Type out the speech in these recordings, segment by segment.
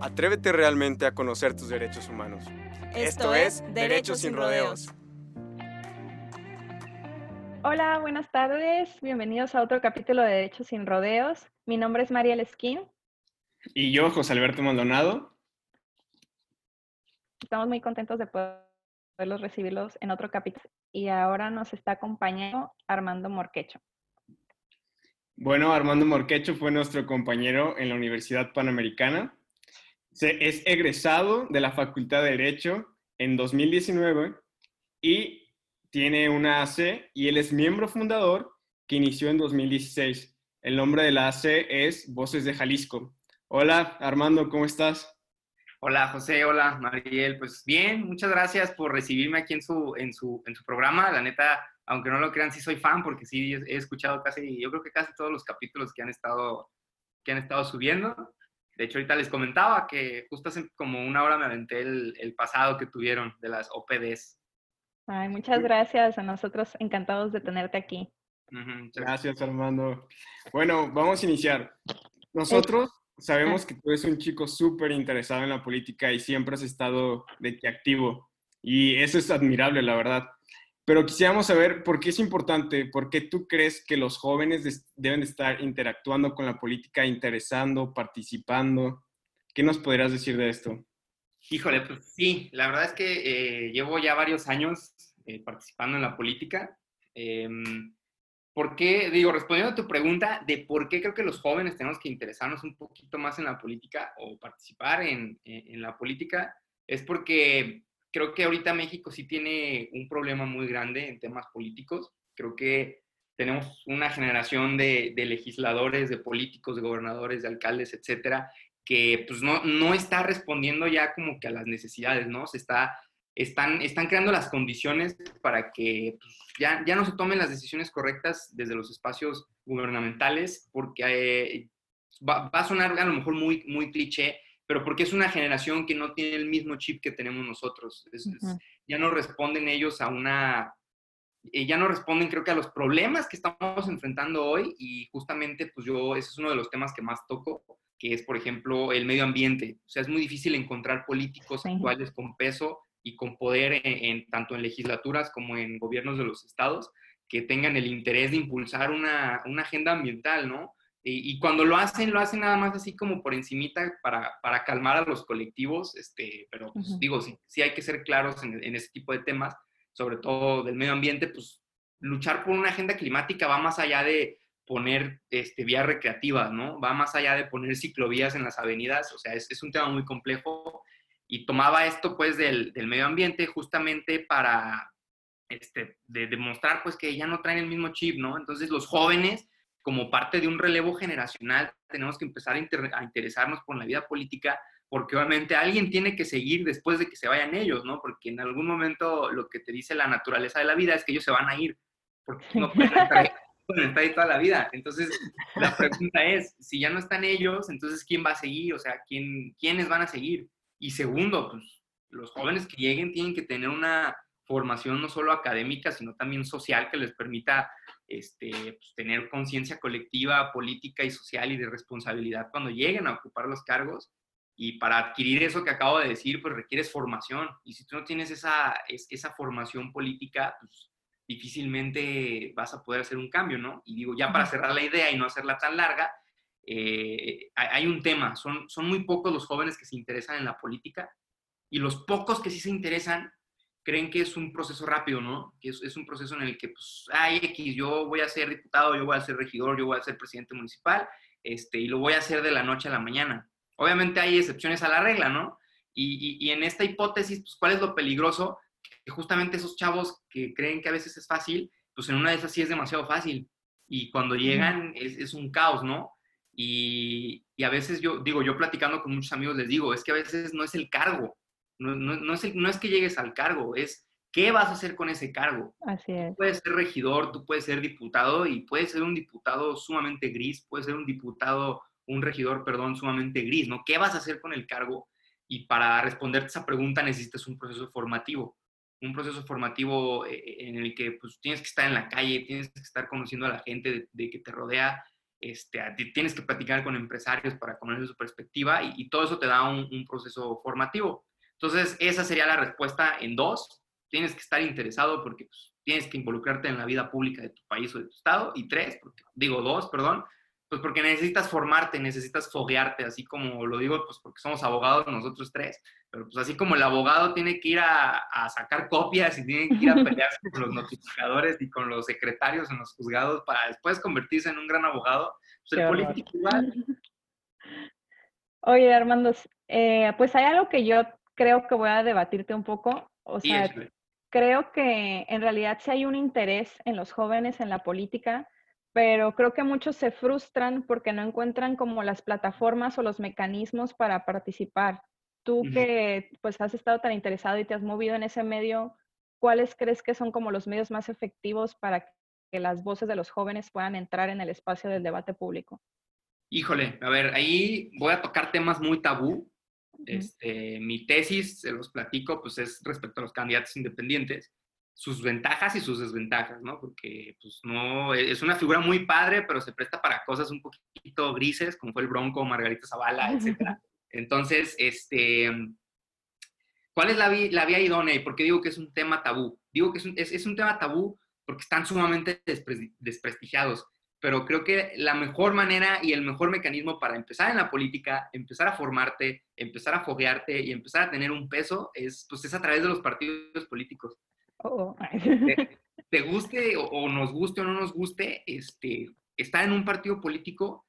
Atrévete realmente a conocer tus derechos humanos. Esto, es Derechos sin Rodeos. Hola, buenas tardes. Bienvenidos a otro capítulo de Derechos sin Rodeos. Mi nombre es María Lesquín. Y yo, José Alberto Maldonado. Estamos muy contentos de poderlos recibirlos en otro capítulo. Y ahora nos está acompañando Armando Morquecho. Bueno, Armando Morquecho fue nuestro compañero en la Universidad Panamericana. Es egresado de la Facultad de Derecho en 2019 y tiene una AC y él es miembro fundador que inició en 2016. El nombre de la AC es Voces de Jalisco. Hola, Armando, ¿cómo estás? Hola, José, hola, Mariel. Pues bien, muchas gracias por recibirme aquí en su, en su, en su programa. La neta, aunque no lo crean, sí soy fan porque sí he escuchado casi, yo creo que casi todos los capítulos que han estado, que han estado subiendo. De hecho, ahorita les comentaba que justo hace como una hora me aventé el, el pasado que tuvieron de las OPDs. Ay, muchas gracias. A nosotros encantados de tenerte aquí. Gracias, Armando. Bueno, vamos a iniciar. Nosotros sabemos que tú eres un chico súper interesado en la política y siempre has estado de que activo. Y eso es admirable, la verdad. Pero quisiéramos saber por qué es importante, por qué tú crees que los jóvenes deben de estar interactuando con la política, interesando, participando. ¿Qué nos podrías decir de esto? Híjole, pues sí, la verdad es que eh, llevo ya varios años eh, participando en la política. Em, ¿Por qué? Digo, respondiendo a tu pregunta de por qué creo que los jóvenes tenemos que interesarnos un poquito más en la política o participar en- en la política, es porque creo que ahorita México sí tiene un problema muy grande en temas políticos. Creo que tenemos una generación de, de legisladores, de políticos, de gobernadores, de alcaldes, etcétera, que pues no, no está respondiendo ya como que a las necesidades, ¿no? Se está, están, están creando las condiciones para que pues, ya, ya no se tomen las decisiones correctas desde los espacios gubernamentales, porque eh, va, va a sonar a lo mejor muy, muy cliché, pero porque es una generación que no tiene el mismo chip que tenemos nosotros. Es- es- Ujú. ya no responden ellos a una... eh, ya no responden creo que a los problemas que estamos enfrentando hoy y justamente pues yo, ese es uno de los temas que más toco, que es por ejemplo el medio ambiente. O sea, es muy difícil encontrar políticos actuales con peso y con poder en, en- tanto en legislaturas como en gobiernos de los estados que tengan el interés de impulsar una, una agenda ambiental, ¿no? Y, y cuando lo hacen, lo hacen nada más así como por encimita para, para calmar a los colectivos, este, pero pues, digo, sí, sí hay que ser claros en, en ese tipo de temas, sobre todo del medio ambiente, pues luchar por una agenda climática va más allá de poner este, vías recreativas, ¿no? Va más allá de poner ciclovías en las avenidas, o sea, es, es un tema muy complejo y tomaba esto pues del, del medio ambiente justamente para este, de demostrar pues que ya no traen el mismo chip, ¿no? Entonces los jóvenes, como parte de un relevo generacional, tenemos que empezar a, inter- a interesarnos por la vida política, porque obviamente alguien tiene que seguir después de que se vayan ellos, ¿no? Porque en algún momento lo que te dice la naturaleza de la vida es que ellos se van a ir, porque no pueden estar ahí, pueden estar ahí toda la vida. Entonces, la pregunta es, si ya no están ellos, entonces ¿quién va a seguir? O sea, ¿quién, ¿quiénes van a seguir? Y segundo, pues los jóvenes que lleguen tienen que tener una formación no solo académica, sino también social que les permita este, pues, tener conciencia colectiva, política y social y de responsabilidad cuando lleguen a ocupar los cargos. Y para adquirir eso que acabo de decir, pues requieres formación. Y si tú no tienes esa, es- esa formación política, pues difícilmente vas a poder hacer un cambio, ¿no? Y digo, ya para cerrar la idea y no hacerla tan larga, eh, hay hay un tema, son, son muy pocos los jóvenes que se interesan en la política y los pocos que sí se interesan creen que es un proceso rápido, ¿no? Que es, es un proceso en el que, pues, ay, X, yo voy a ser diputado, yo voy a ser regidor, yo voy a ser presidente municipal, este, y lo voy a hacer de la noche a la mañana. Obviamente hay excepciones a la regla, ¿no? Y, y- y en esta hipótesis, pues, ¿cuál es lo peligroso? Que justamente esos chavos que creen que a veces es fácil, pues en una de esas sí es demasiado fácil. Y cuando llegan es, es un caos, ¿no? Y, y a veces yo digo, yo platicando con muchos amigos les digo, es que a veces no es el cargo, No, no, es, no es que llegues al cargo, es qué vas a hacer con ese cargo. Así es. Tú puedes ser regidor, tú puedes ser diputado y puedes ser un diputado sumamente gris, puedes ser un diputado, un regidor, perdón, sumamente gris, ¿no? ¿Qué vas a hacer con el cargo? Y para responderte esa pregunta necesitas un proceso formativo un proceso formativo eh, en el que pues, tienes que estar en la calle, tienes que estar conociendo a la gente de, que te rodea, este, tienes que platicar con empresarios para conocer su perspectiva y, todo eso te da un, proceso formativo. Entonces, esa sería la respuesta en dos. Tienes que estar interesado porque pues, tienes que involucrarte en la vida pública de tu país o de tu estado. Y tres, porque, digo dos, perdón, pues porque necesitas formarte, necesitas foguearte, así como lo digo, pues porque somos abogados nosotros tres, pero pues así como el abogado tiene que ir a, sacar copias y tiene que ir a pelearse con los notificadores y con los secretarios en los juzgados para después convertirse en un gran abogado, pues el político igual. Oye, Armando, eh, pues hay algo que yo creo que voy a debatirte un poco, o sea, creo que en realidad sí hay un interés en los jóvenes en la política, pero creo que muchos se frustran porque no encuentran como las plataformas o los mecanismos para participar. Tú que pues has estado tan interesado y te has movido en ese medio, ¿cuáles crees que son como los medios más efectivos para que las voces de los jóvenes puedan entrar en el espacio del debate público? Híjole, a ver, ahí voy a tocar temas muy tabú. Este, mi tesis, se los platico, pues es respecto a los candidatos independientes sus ventajas y sus desventajas, ¿no? Porque, pues, no, e, es una figura muy padre, pero se presta para cosas un poquito grises, como fue el Bronco, Margarita Zavala, etc. Entonces, este, ¿cuál es la, la, vía idónea y por qué digo que es un tema tabú? Digo que es un, es, un tema tabú porque están sumamente desprestigiados, pero creo que la mejor manera y el mejor mecanismo para empezar en la política, empezar a formarte, empezar a foguearte y empezar a tener un peso es, pues, es a través de los partidos políticos. Oh. te, guste o, nos guste o no nos guste, este, estar en un partido político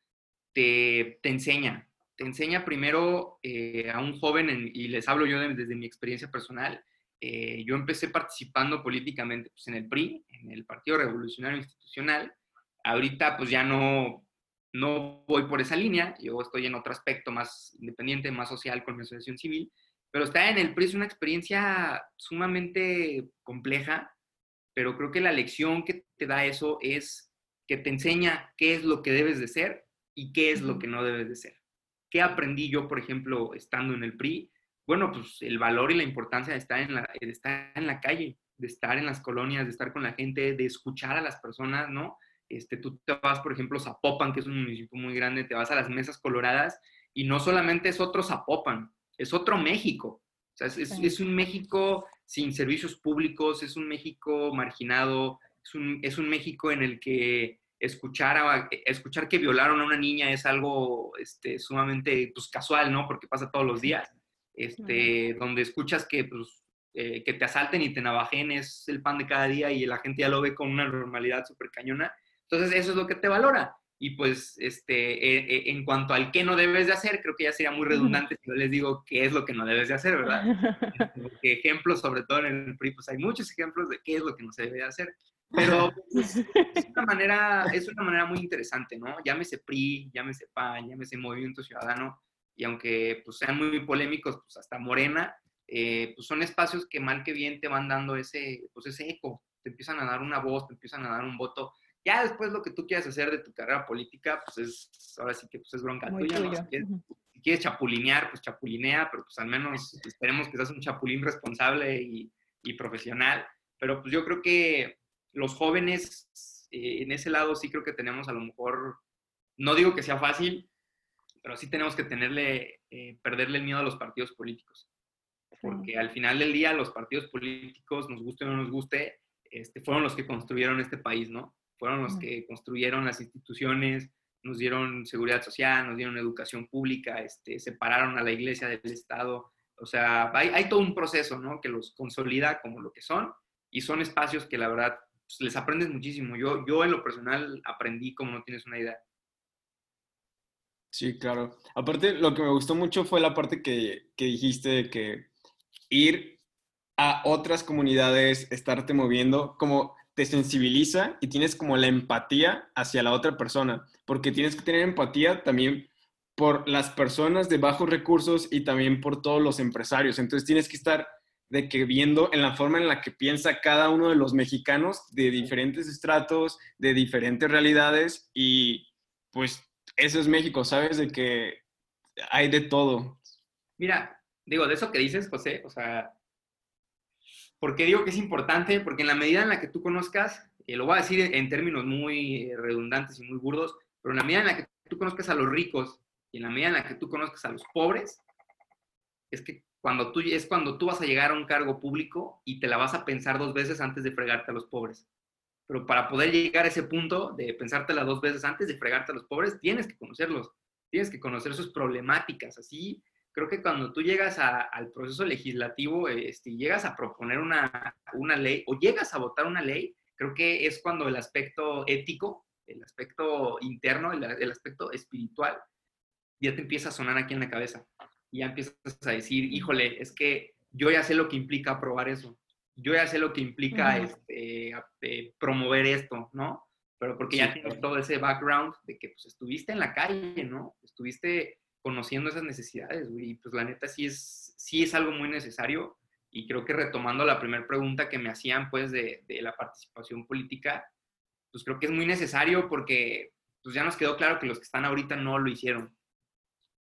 te, te enseña. Te enseña primero eh, a un joven, y les hablo yo desde mi experiencia personal, eh, yo empecé participando políticamente pues, en el PRI, en el Partido Revolucionario Institucional. Ahorita pues ya no, no voy por esa línea, yo estoy en otro aspecto más independiente, más social con mi asociación civil, pero estar en el PRI es una experiencia sumamente compleja, pero creo que la lección que te da eso es que te enseña qué es lo que debes de ser y qué es lo que no debes de ser. ¿Qué aprendí yo, por ejemplo, estando en el PRI? Bueno, pues el valor y la importancia de estar en la, de estar en la calle, de estar en las colonias, de estar con la gente, de escuchar a las personas, ¿no? Este, tú te vas, por ejemplo, a Zapopan, que es un municipio muy grande, te vas a las mesas coloradas y no solamente es otro Zapopan, es otro México. O sea, es, un México sin servicios públicos, es un México marginado, es un, México en el que escuchar, escuchar que violaron a una niña es algo este, sumamente pues, casual, ¿no? Porque pasa todos los días. Este, donde escuchas que, pues, eh, que te asalten y te navajen es el pan de cada día y la gente ya lo ve con una normalidad súper cañona. Entonces, eso es lo que te valora. Y pues, este, eh, eh, en cuanto al qué no debes de hacer, creo que ya sería muy redundante si yo les digo qué es lo que no debes de hacer, ¿verdad? Porque ejemplos, sobre todo en el PRI, pues hay muchos ejemplos de qué es lo que no se debe de hacer. Pero pues, es, una manera, es una manera muy interesante, ¿no? Llámese PRI, llámese PAN, llámese Movimiento Ciudadano, y aunque pues, sean muy polémicos, pues hasta Morena, eh, pues son espacios que mal que bien te van dando ese, pues ese eco, te empiezan a dar una voz, te empiezan a dar un voto ya después lo que tú quieras hacer de tu carrera política, pues es, ahora sí que pues es bronca tuya, ¿no? Si quieres, chapulinear, pues chapulinea, pero pues al menos esperemos que seas un chapulín responsable y, y profesional. Pero pues yo creo que los jóvenes eh, en ese lado sí creo que tenemos a lo mejor, no digo que sea fácil, pero sí tenemos que tenerle, eh, perderle el miedo a los partidos políticos. Porque al final del día los partidos políticos, nos guste o no nos guste, este, fueron los que construyeron este país, ¿no? Fueron los que construyeron las instituciones, nos dieron seguridad social, nos dieron educación pública, este, separaron a la iglesia del Estado. O sea, hay, todo un proceso, ¿no? Que los consolida como lo que son y son espacios que la verdad pues, les aprendes muchísimo. Yo, yo en lo personal aprendí como no tienes una idea. Sí, claro. Aparte, lo que me gustó mucho fue la parte que, que dijiste de que ir a otras comunidades, estarte moviendo, como te sensibiliza y tienes como la empatía hacia la otra persona, porque tienes que tener empatía también por las personas de bajos recursos y también por todos los empresarios. Entonces tienes que estar de que viendo en la forma en la que piensa cada uno de los mexicanos de diferentes estratos, de diferentes realidades y pues eso es México, ¿sabes? De que hay de todo. Mira, digo, de eso que dices, José, o sea, ¿por qué digo que es importante? Porque en la medida en la que tú conozcas, y lo voy a decir en términos muy redundantes y muy burdos, pero en la medida en la que tú conozcas a los ricos y en la medida en la que tú conozcas a los pobres, es que cuando tú, es cuando tú vas a llegar a un cargo público y te la vas a pensar dos veces antes de fregarte a los pobres. Pero para poder llegar a ese punto de pensártela dos veces antes de fregarte a los pobres, tienes que conocerlos, tienes que conocer sus problemáticas. Así, creo que cuando tú llegas al proceso legislativo este, llegas a proponer una, una ley o llegas a votar una ley, creo que es cuando el aspecto ético, el aspecto interno, el, el aspecto espiritual, ya te empieza a sonar aquí en la cabeza y ya empiezas a decir, híjole, es que yo ya sé lo que implica aprobar eso, yo ya sé lo que implica este, eh, promover esto, ¿no? Pero porque ya tienes todo ese background de que pues estuviste en la calle, ¿no? Estuviste conociendo esas necesidades, güey, y pues la neta sí es, sí es algo muy necesario y creo que retomando la primera pregunta que me hacían pues de, de la participación política, pues creo que es muy necesario porque pues ya nos quedó claro que los que están ahorita no lo hicieron,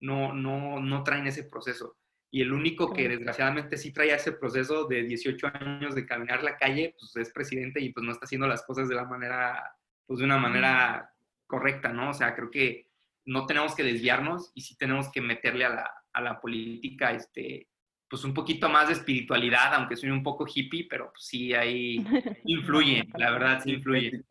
no, no, no traen ese proceso. Y el único que desgraciadamente sí trae ese proceso de 18 años de caminar la calle, pues es presidente y pues no está haciendo las cosas de la manera, pues de una manera correcta, ¿no? O sea, creo que no tenemos que desviarnos y sí tenemos que meterle a la, a la política, este, pues un poquito más de espiritualidad, aunque soy un poco hippie, pero pues sí ahí influye, la verdad sí influye.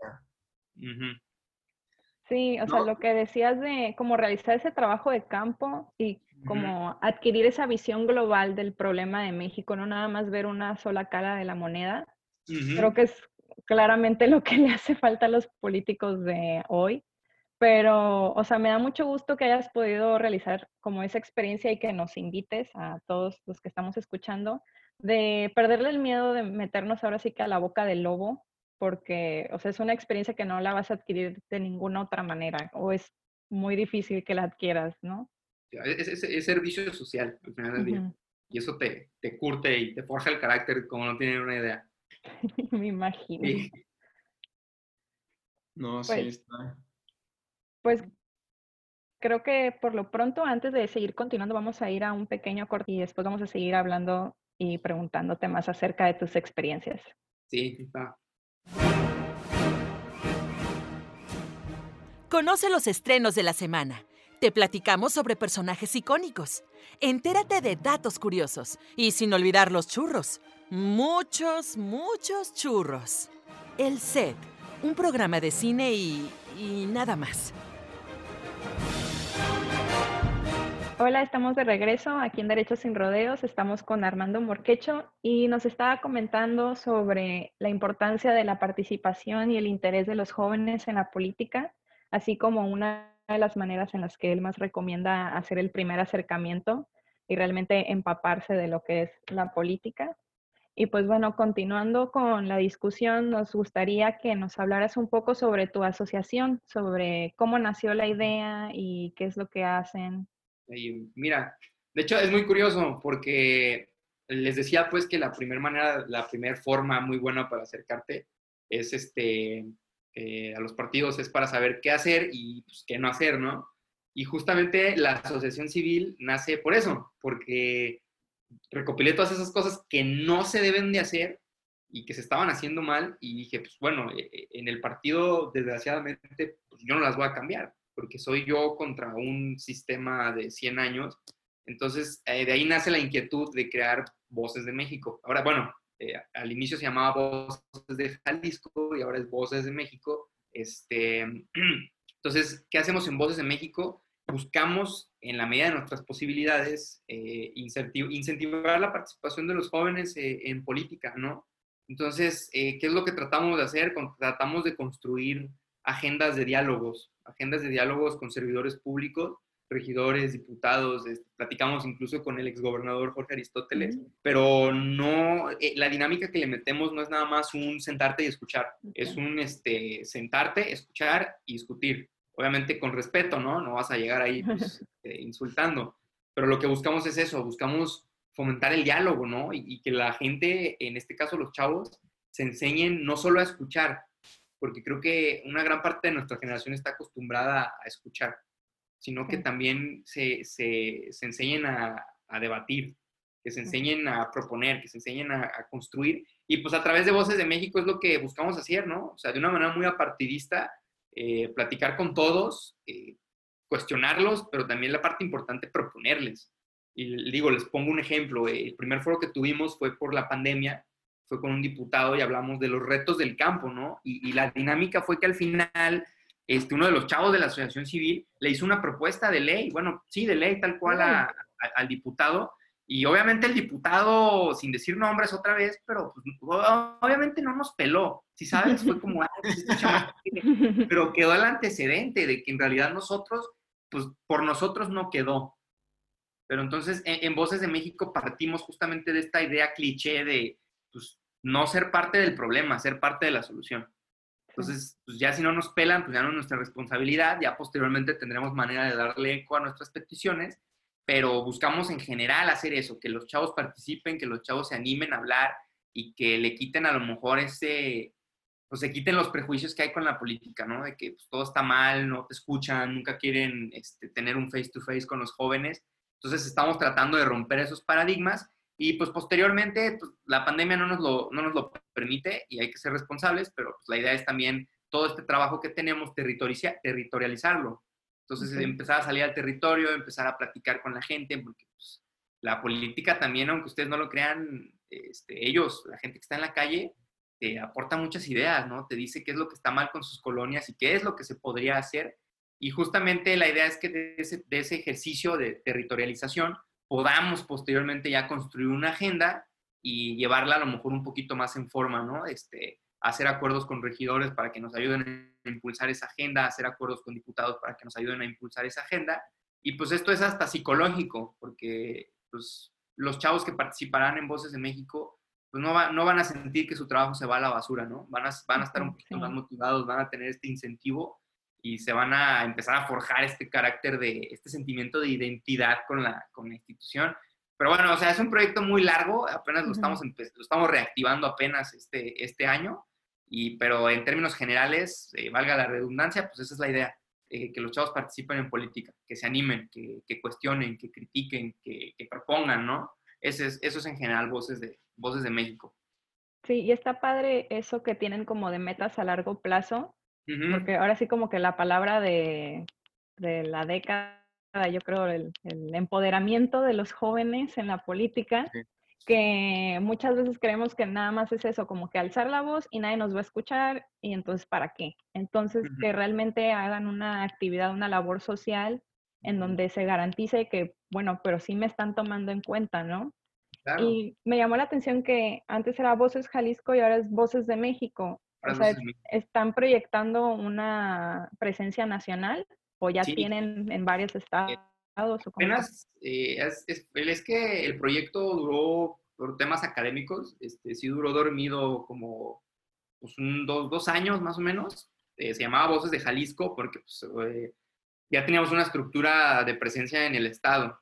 Sí, o sea, lo que decías de cómo realizar ese trabajo de campo y como adquirir esa visión global del problema de México, no nada más ver una sola cara de la moneda, creo que es claramente lo que le hace falta a los políticos de hoy. Pero, o sea, me da mucho gusto que hayas podido realizar como esa experiencia y que nos invites a todos los que estamos escuchando de perderle el miedo de meternos ahora sí que a la boca del lobo porque, o sea, es una experiencia que no la vas a adquirir de ninguna otra manera o es muy difícil que la adquieras, ¿no? Es, servicio social al final del día. Y eso te, te curte y te forja el carácter como no tienen una idea. Me imagino. No, sí pues está. Pues creo que por lo pronto, antes de seguir continuando, vamos a ir a un pequeño corte y después vamos a seguir hablando y preguntándote más acerca de tus experiencias. Sí, está. Conoce los estrenos de la semana. Te platicamos sobre personajes icónicos. Entérate de datos curiosos. Y sin olvidar los churros. Muchos, muchos churros. El Set, un programa de cine y, y nada más. Hola, estamos de regreso aquí en Derechos sin Rodeos. Estamos con Armando Morquecho y nos estaba comentando sobre la importancia de la participación y el interés de los jóvenes en la política, así como una de las maneras en las que él más recomienda hacer el primer acercamiento y realmente empaparse de lo que es la política. Y pues bueno, continuando con la discusión, nos gustaría que nos hablaras un poco sobre tu asociación, sobre cómo nació la idea y qué es lo que hacen y mira, de hecho es muy curioso porque les decía pues que la primera manera, la primera forma muy buena para acercarte es este, eh, a los partidos es para saber qué hacer y pues, qué no hacer, ¿no? Y justamente la asociación civil nace por eso, porque recopilé todas esas cosas que no se deben de hacer y que se estaban haciendo mal y dije, pues bueno, eh, eh, en el partido desgraciadamente pues, yo no las voy a cambiar porque soy yo contra un sistema de 100 años. Entonces, eh, de ahí nace la inquietud de crear Voces de México. Ahora, bueno, eh, al inicio se llamaba Voces de Jalisco y ahora es Voces de México. Este, entonces, ¿qué hacemos en Voces de México? Buscamos, en la medida de nuestras posibilidades, eh, incentivar la participación de los jóvenes en política, ¿no? Entonces, ¿qué es lo que tratamos de hacer? Tratamos de construir agendas de diálogos, agendas de diálogos con servidores públicos, regidores, diputados, este, platicamos incluso con el exgobernador Jorge Aristóteles, pero no, eh, la dinámica que le metemos no es nada más un sentarte y escuchar, es un este, sentarte, escuchar y discutir. obviamente con respeto, ¿no? No vas a llegar ahí pues, eh, insultando, pero lo que buscamos es eso, buscamos fomentar el diálogo, ¿no? Y, que la gente, en este caso los chavos, se enseñen no solo a escuchar, porque creo que una gran parte de nuestra generación está acostumbrada a escuchar, sino que también se, se, se enseñen a, a, debatir, que se enseñen a proponer, que se enseñen a, a, construir. Y pues a través de Voces de México es lo que buscamos hacer, ¿no? O sea, de una manera muy apartidista, eh, platicar con todos, eh, cuestionarlos, pero también la parte importante, proponerles. Y digo, les pongo un ejemplo. El primer foro que tuvimos fue por la pandemia, fue con un diputado y hablamos de los retos del campo, ¿no? Y, la dinámica fue que al final, este, uno de los chavos de la asociación civil le hizo una propuesta de ley, bueno, sí, de ley tal cual al diputado, y obviamente el diputado, sin decir nombres otra vez, pero pues, obviamente no nos peló. Si sabes, fue como, pues, este pero quedó el antecedente de que en realidad nosotros, pues por nosotros no quedó. Pero entonces en, Voces de México partimos justamente de esta idea cliché de pues, no ser parte del problema, ser parte de la solución. Entonces, pues ya si no nos pelan, pues ya no es nuestra responsabilidad, ya posteriormente tendremos manera de darle eco a nuestras peticiones pero buscamos en general hacer eso, que los chavos participen, que los chavos se animen a hablar y que le quiten a lo mejor ese, pues se quiten los prejuicios que hay con la política, ¿no? De que pues, todo está mal, no te escuchan, nunca quieren este, tener un face to face con los jóvenes. Entonces estamos tratando de romper esos paradigmas y pues posteriormente pues, la pandemia no nos, lo, no nos lo permite y hay que ser responsables, pero pues, la idea es también todo este trabajo que tenemos territorializarlo. Entonces, empezar a salir al territorio, empezar a platicar con la gente, porque pues, la política también, aunque ustedes no lo crean, este, ellos, la gente que está en la calle, te aporta muchas ideas, ¿no? Te dice qué es lo que está mal con sus colonias y qué es lo que se podría hacer. Y justamente la idea es que de ese, de ese ejercicio de territorialización podamos posteriormente ya construir una agenda y llevarla a lo mejor un poquito más en forma, ¿no? Este, hacer acuerdos con regidores para que nos ayuden a impulsar esa agenda, hacer acuerdos con diputados para que nos ayuden a impulsar esa agenda. Y pues esto es hasta psicológico, porque pues, los chavos que participarán en Voces de México pues no, no van a sentir que su trabajo se va a la basura, ¿no? Van a, van a estar un poquito más motivados, van a tener este incentivo y se van a empezar a forjar este carácter de, este sentimiento de identidad con la, con la institución. Pero bueno, o sea, es un proyecto muy largo, apenas lo, estamos, lo estamos reactivando apenas este, este año, y, pero en términos generales, eh, valga la redundancia, pues esa es la idea, eh, que los chavos participen en política, que se animen, que, que cuestionen, que critiquen, que, que propongan, ¿no? Ese es, eso es en general Voces de, Voces de México. Sí, y está padre eso que tienen como de metas a largo plazo, porque ahora sí como que la palabra de, de la década, yo creo, el, el, empoderamiento de los jóvenes en la política, que muchas veces creemos que nada más es eso, como que alzar la voz y nadie nos va a escuchar y entonces ¿para qué? Entonces que realmente hagan una actividad, una labor social en donde se garantice que, bueno, pero sí me están tomando en cuenta, ¿no? Y me llamó la atención que antes era Voces Jalisco y ahora es Voces de México. O sea, ¿están proyectando una presencia nacional o ya tienen en varios eh, estados? Apenas, eh, es, es, que el proyecto duró, por temas académicos, este, sí duró dormido como pues, un, dos, dos, años más o menos. Eh, se llamaba Voces de Jalisco porque pues, eh, ya teníamos una estructura de presencia en el Estado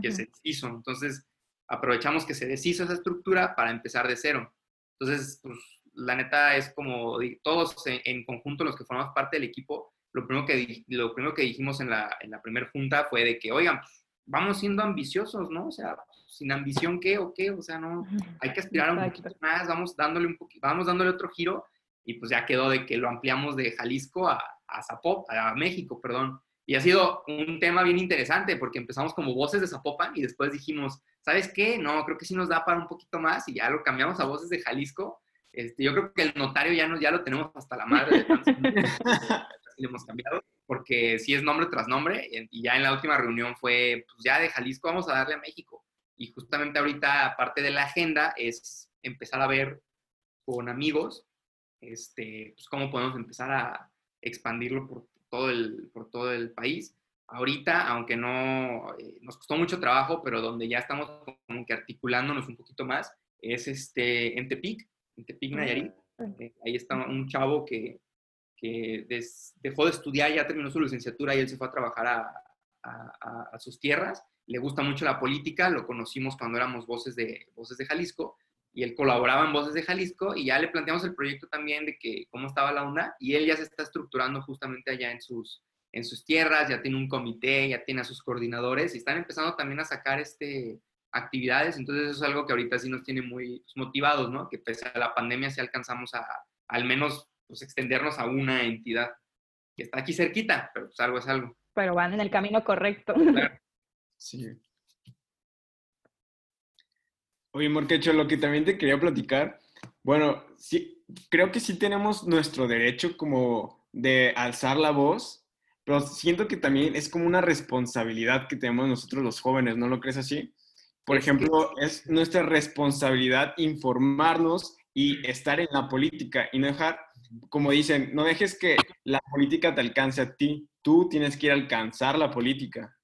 que se deshizo. Entonces, aprovechamos que se deshizo esa estructura para empezar de cero. Entonces, pues, la neta es como todos en, conjunto, los que formamos parte del equipo, lo primero que, lo primero que dijimos en la, en la primera junta fue de que, oigan, pues, vamos siendo ambiciosos, ¿no? O sea, sin ambición, ¿qué o qué? O sea, no, hay que aspirar un poquito más, vamos dándole un poquito, vamos dándole otro giro y pues ya quedó de que lo ampliamos de Jalisco a, a Zapopan, a México, perdón. Y ha sido un tema bien interesante porque empezamos como voces de Zapopan y después dijimos, ¿sabes qué? No, creo que sí nos da para un poquito más y ya lo cambiamos a voces de Jalisco. Este, yo creo que el notario ya, no, ya lo tenemos hasta la madre de le hemos cambiado, porque sí es nombre tras nombre, y ya en la última reunión fue, pues ya de Jalisco vamos a darle a México. Y justamente ahorita, parte de la agenda, es empezar a ver con amigos, este, pues cómo podemos empezar a expandirlo por todo el, por todo el país. Ahorita, aunque no eh, nos costó mucho trabajo, pero donde ya estamos como que articulándonos un poquito más, es este, en Tepic, en Tepic Nayarit. Eh, ahí está un chavo que, que dejó de estudiar, ya terminó su licenciatura y él se fue a trabajar a, a, sus tierras. Le gusta mucho la política, lo conocimos cuando éramos voces de, voces de Jalisco y él colaboraba en Voces de Jalisco y ya le planteamos el proyecto también de que cómo estaba la onda y él ya se está estructurando justamente allá en sus, en sus tierras, ya tiene un comité, ya tiene a sus coordinadores y están empezando también a sacar este, actividades, entonces eso es algo que ahorita sí nos tiene muy motivados, ¿no? Que pese a la pandemia sí alcanzamos a al menos pues, extendernos a una entidad que está aquí cerquita, pero pues algo es algo. Pero van en el camino correcto. Sí. Oye, Morquecho, lo que también te quería platicar, bueno, sí, creo que sí tenemos nuestro derecho como de alzar la voz, pero siento que también es como una responsabilidad que tenemos nosotros los jóvenes, ¿no lo crees así? Por ejemplo, es nuestra responsabilidad informarnos y estar en la política y no dejar, como dicen, no dejes que la política te alcance a ti, tú tienes que ir a alcanzar la política.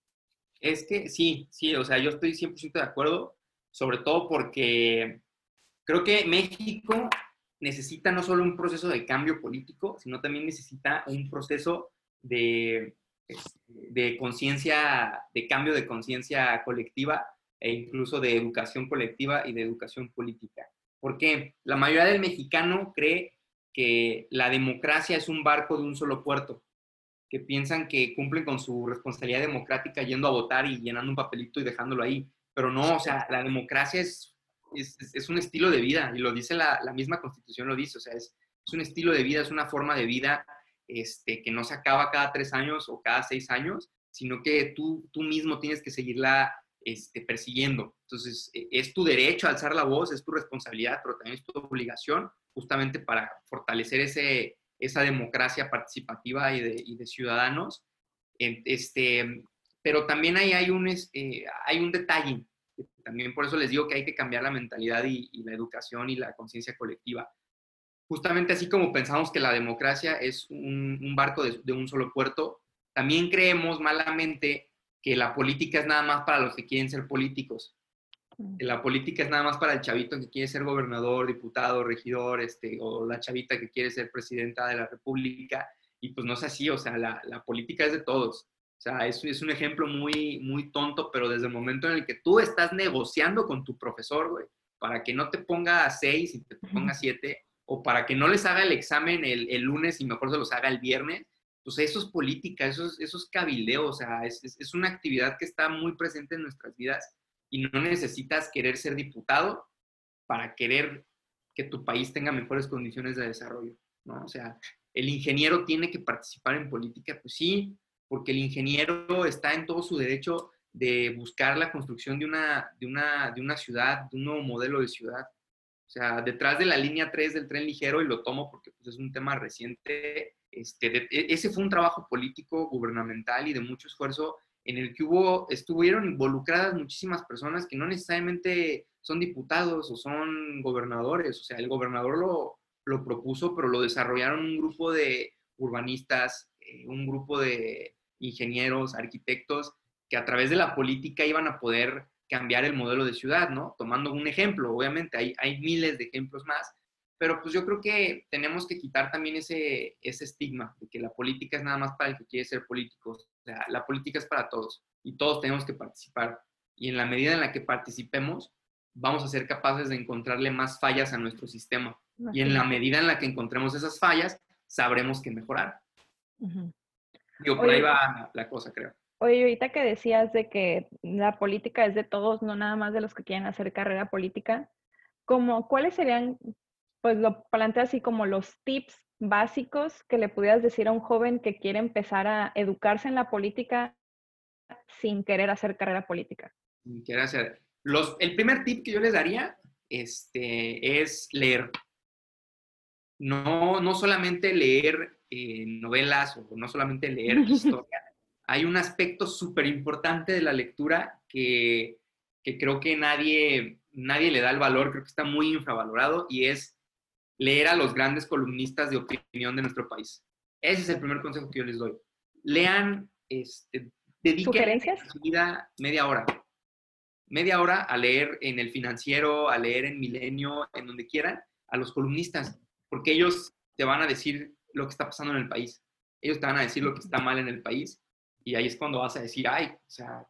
Es que sí, sí, o sea, yo estoy 100% de acuerdo, sobre todo porque creo que México necesita no solo un proceso de cambio político, sino también necesita un proceso de, este, de conciencia, de cambio de conciencia colectiva e incluso de educación colectiva y de educación política. Porque la mayoría del mexicano cree que la democracia es un barco de un solo puerto, que piensan que cumplen con su responsabilidad democrática yendo a votar y llenando un papelito y dejándolo ahí. Pero no, o sea, la democracia es, es, un estilo de vida y lo dice la, misma constitución, lo dice, o sea, es, es, un estilo de vida, es una forma de vida este, que no se acaba cada tres años o cada seis años, sino que tú, tú mismo tienes que seguirla este, persiguiendo. Entonces, e, es tu derecho a alzar la voz, es tu responsabilidad, pero también es tu obligación justamente para fortalecer ese, esa democracia participativa y de, ciudadanos. Este, pero también ahí hay un, eh, hay un detalle, también por eso les digo que hay que cambiar la mentalidad y, la educación y la conciencia colectiva. Justamente así como pensamos que la democracia es un, barco de, de un solo puerto, también creemos malamente que la política es nada más para los que quieren ser políticos. Mm. Que la política es nada más para el chavito que quiere ser gobernador, diputado, regidor, este, o la chavita que quiere ser presidenta de la república. Y pues no es así, o sea, la, la política es de todos. O sea, es, es, un ejemplo muy, muy tonto, pero desde el momento en el que tú estás negociando con tu profesor, güey, para que no te ponga seis y te ponga siete, o para que no les haga el examen el, el lunes y mejor se los haga el viernes, pues eso es política, eso es, eso es cabildeo, o sea, es, es, una actividad que está muy presente en nuestras vidas y no necesitas querer ser diputado para querer que tu país tenga mejores condiciones de desarrollo, ¿no? O sea, el ingeniero tiene que participar en política, pues sí, porque el ingeniero está en todo su derecho de buscar la construcción de una, de una, de una ciudad, de un nuevo modelo de ciudad. O sea, detrás de la línea 3 del tren ligero, y lo tomo porque pues, es un tema reciente, este, e, ese fue un trabajo político, gubernamental y de mucho esfuerzo en el que hubo, estuvieron involucradas muchísimas personas que no necesariamente son diputados o son gobernadores. O sea, el gobernador lo, lo propuso, pero lo desarrollaron un grupo de urbanistas, eh, un grupo de ingenieros, arquitectos, que a través de la política iban a poder cambiar el modelo de ciudad, ¿no? Tomando un ejemplo, obviamente hay, hay miles de ejemplos más, pero pues yo creo que tenemos que quitar también ese, ese estigma de que la política es nada más para el que quiere ser político. O sea, la política es para todos y todos tenemos que participar. Y en la medida en la que participemos, vamos a ser capaces de encontrarle más fallas a nuestro sistema. Y en la medida en la que encontremos esas fallas, sabremos qué mejorar. Digo, por ahí va la cosa, creo. Oye, ahorita que decías de que la política es de todos, no nada más de los que quieren hacer carrera política, como, ¿cuáles serían pues lo plantea así como los tips básicos que le pudieras decir a un joven que quiere empezar a educarse en la política sin querer hacer carrera política. Sin querer hacer. Los, el primer tip que yo les daría este, es leer. No, no solamente leer eh, novelas o no solamente leer historia. Hay un aspecto súper importante de la lectura que, que creo que nadie, nadie le da el valor, creo que está muy infravalorado y es leer a los grandes columnistas de opinión de nuestro país. Ese es el primer consejo que yo les doy. Lean, este, dediquen su vida media hora. Media hora a leer en el financiero, a leer en Milenio, en donde quieran, a los columnistas, porque ellos te van a decir lo que está pasando en el país. Ellos te van a decir lo que está mal en el país y ahí es cuando vas a decir, ay, o sea,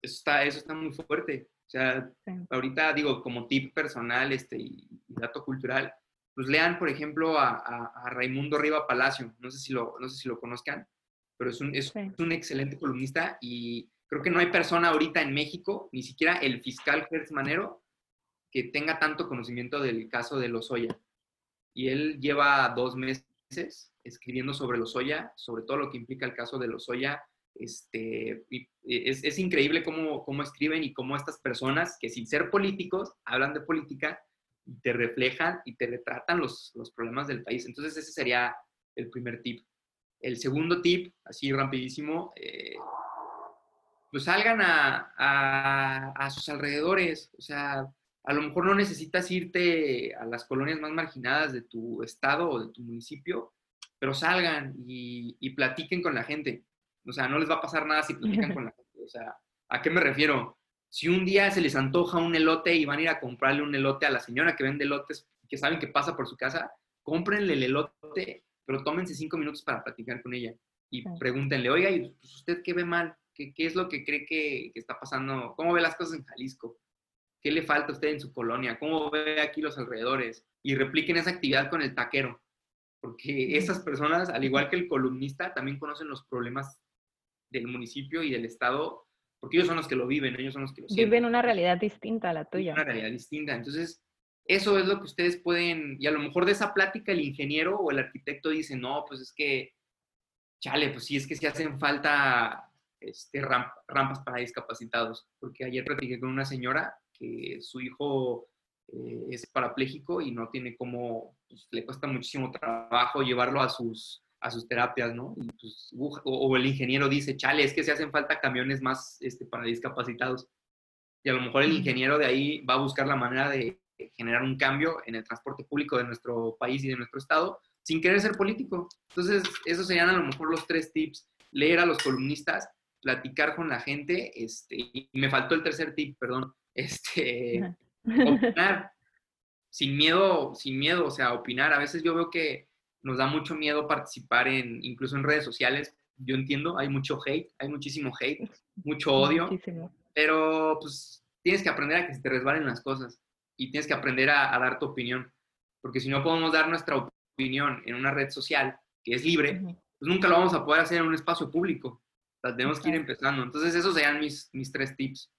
eso está, eso está muy fuerte. O sea, ahorita digo, como tip personal este, y, dato cultural, pues lean, por ejemplo, a, a, Raimundo Riva Palacio. No sé si lo, no sé si lo conozcan, pero es un, es un excelente columnista y creo que no hay persona ahorita en México, ni siquiera el fiscal Gertz Manero, que tenga tanto conocimiento del caso de Lozoya. Y él lleva dos meses escribiendo sobre Lozoya, sobre todo lo que implica el caso de Lozoya, este, es, es, increíble cómo, cómo, escriben y cómo estas personas que sin ser políticos hablan de política te reflejan y te retratan los, los problemas del país. Entonces ese sería el primer tip. El segundo tip, así rapidísimo, eh, pues salgan a, a, a, sus alrededores. O sea, a lo mejor no necesitas irte a las colonias más marginadas de tu estado o de tu municipio, pero salgan y, y platiquen con la gente. O sea, no les va a pasar nada si platican con la gente. O sea, ¿a qué me refiero? Si un día se les antoja un elote y van a ir a comprarle un elote a la señora que vende elotes, que saben que pasa por su casa, cómprenle el elote, pero tómense cinco minutos para platicar con ella y pregúntenle, oiga, ¿y pues, usted qué ve mal? ¿Qué, ¿Qué, es lo que cree que, que, está pasando? ¿Cómo ve las cosas en Jalisco? ¿Qué le falta a usted en su colonia? ¿Cómo ve aquí los alrededores? Y repliquen esa actividad con el taquero, porque esas personas, al igual que el columnista, también conocen los problemas del municipio y del estado, porque ellos son los que lo viven, ellos son los que lo sienten. Viven una realidad distinta a la tuya. Una realidad distinta. Entonces, eso es lo que ustedes pueden, y a lo mejor de esa plática el ingeniero o el arquitecto dice, no, pues es que, chale, pues sí, es que si hacen falta este, rampas para discapacitados, porque ayer platiqué con una señora que su hijo eh, es parapléjico y no tiene como, pues, le cuesta muchísimo trabajo llevarlo a sus a sus terapias, ¿no? Pues, o, el ingeniero dice, chale, es que se hacen falta camiones más este, para discapacitados. Y a lo mejor el ingeniero de ahí va a buscar la manera de generar un cambio en el transporte público de nuestro país y de nuestro estado sin querer ser político. Entonces, esos serían a lo mejor los tres tips. Leer a los columnistas, platicar con la gente, este, y me faltó el tercer tip, perdón, este, opinar sin miedo, sin miedo, o sea, opinar. A veces yo veo que nos da mucho miedo participar en, incluso en redes sociales. Yo entiendo, hay mucho hate, hay muchísimo hate, mucho odio, pero pues tienes que aprender a que se te resbalen las cosas y tienes que aprender a, dar tu opinión, porque si no podemos dar nuestra opinión en una red social que es libre, pues nunca lo vamos a poder hacer en un espacio público. tenemos que ir empezando. Entonces, esos serían mis, mis tres tips.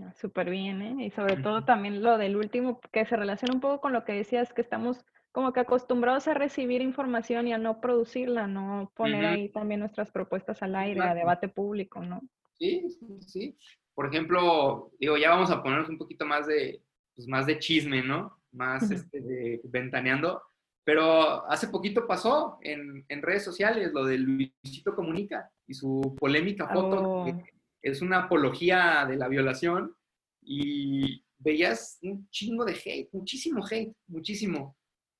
Ah, súper bien, ¿eh? Y sobre todo también lo del último, que se relaciona un poco con lo que decías, que estamos como que acostumbrados a recibir información y a no producirla, no poner ahí también nuestras propuestas al aire, a debate público, ¿no? Sí, sí, Por ejemplo, digo, ya vamos a ponernos un poquito más de, pues más de chisme, ¿no? Más este, de ventaneando. Pero hace poquito pasó en, en, redes sociales lo de Luisito Comunica y su polémica foto, que oh. es una apología de la violación y veías un chingo de hate, muchísimo hate, muchísimo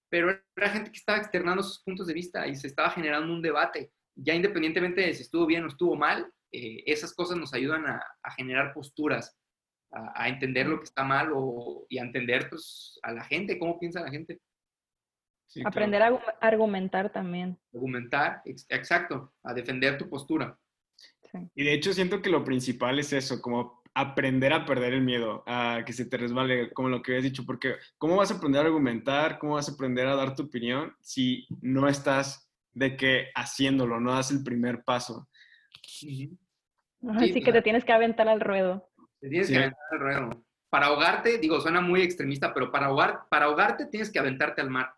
pero era gente que estaba externando sus puntos de vista y se estaba generando un debate. Ya independientemente de si estuvo bien o estuvo mal, eh, esas cosas nos ayudan a, generar posturas, a, entender lo que está mal o, y a entender pues, a la gente, cómo piensa la gente. Aprender a argumentar también. Argumentar, exacto, a defender tu postura. Y de hecho siento que lo principal es eso, como aprender a perder el miedo, a que se te resbale, como lo que habías dicho, porque ¿cómo vas a aprender a argumentar? ¿Cómo vas a aprender a dar tu opinión si no estás de que haciéndolo, no das el primer paso? Así que te tienes que aventar al ruedo. Te tienes que aventar al ruedo. Para ahogarte, digo, suena muy extremista, pero para, ahogar, para ahogarte tienes que aventarte al mar.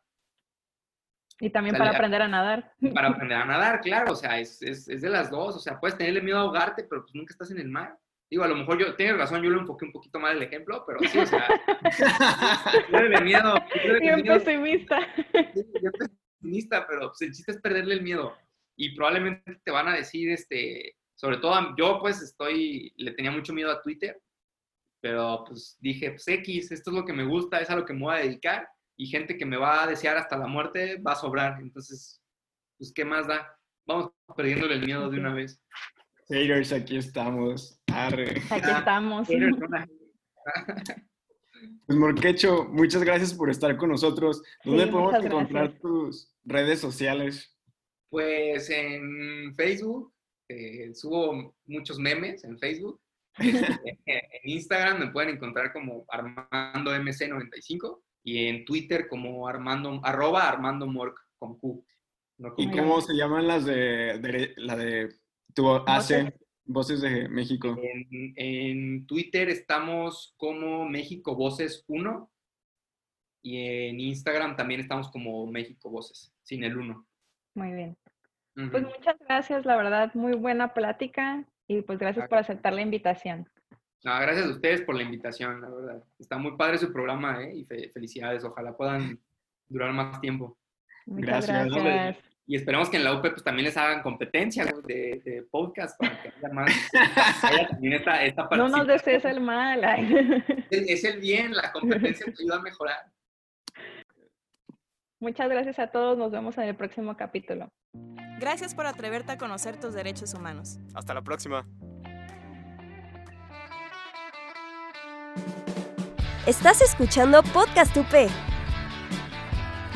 Y también para aprender a nadar. Para aprender a nadar, claro, o sea, es, es, es de las dos, o sea, puedes tenerle miedo a ahogarte, pero pues nunca estás en el mar. Digo, a lo mejor yo, tienes razón, yo lo enfoqué un poquito mal el ejemplo, pero sí, o sea, perderle miedo. Bien pesimista. Bien pesimista, pero pues, el chiste es perderle el miedo. Y probablemente te van a decir, este, sobre todo yo pues estoy, le tenía mucho miedo a Twitter, pero pues dije, pues X, esto es lo que me gusta, es a lo que me voy a dedicar, y gente que me va a desear hasta la muerte va a sobrar. Entonces, pues, ¿qué más da? Vamos perdiéndole el miedo de una vez. Haters, aquí estamos. Arre. Aquí estamos. Pues Morquecho, muchas gracias por estar con nosotros. ¿Dónde podemos encontrar tus redes sociales? Pues en Facebook, eh, subo muchos memes en Facebook. en Instagram me pueden encontrar como Armando MC95 y en Twitter como Armando, arroba Armando Mork con Q. ¿Y cómo se llaman las de, la de tu hace Voces de México? En, en, Twitter estamos como México Voces 1 y en Instagram también estamos como México Voces, sin el 1. Muy bien. Pues muchas gracias, la verdad, muy buena plática y pues gracias por aceptar la invitación. No, gracias a ustedes por la invitación, la verdad. Está muy padre su programa ¿eh? y felicidades. Ojalá puedan durar más tiempo. Muchas gracias. Y esperemos que en la UP pues, también les hagan competencia de, podcast para que haya más. no nos desees el mal. Es el bien, la competencia te ayuda a mejorar. Muchas gracias a todos. Nos vemos en el próximo capítulo. Gracias por atreverte a conocer tus derechos humanos. Hasta la próxima. Estás escuchando Podcast UP.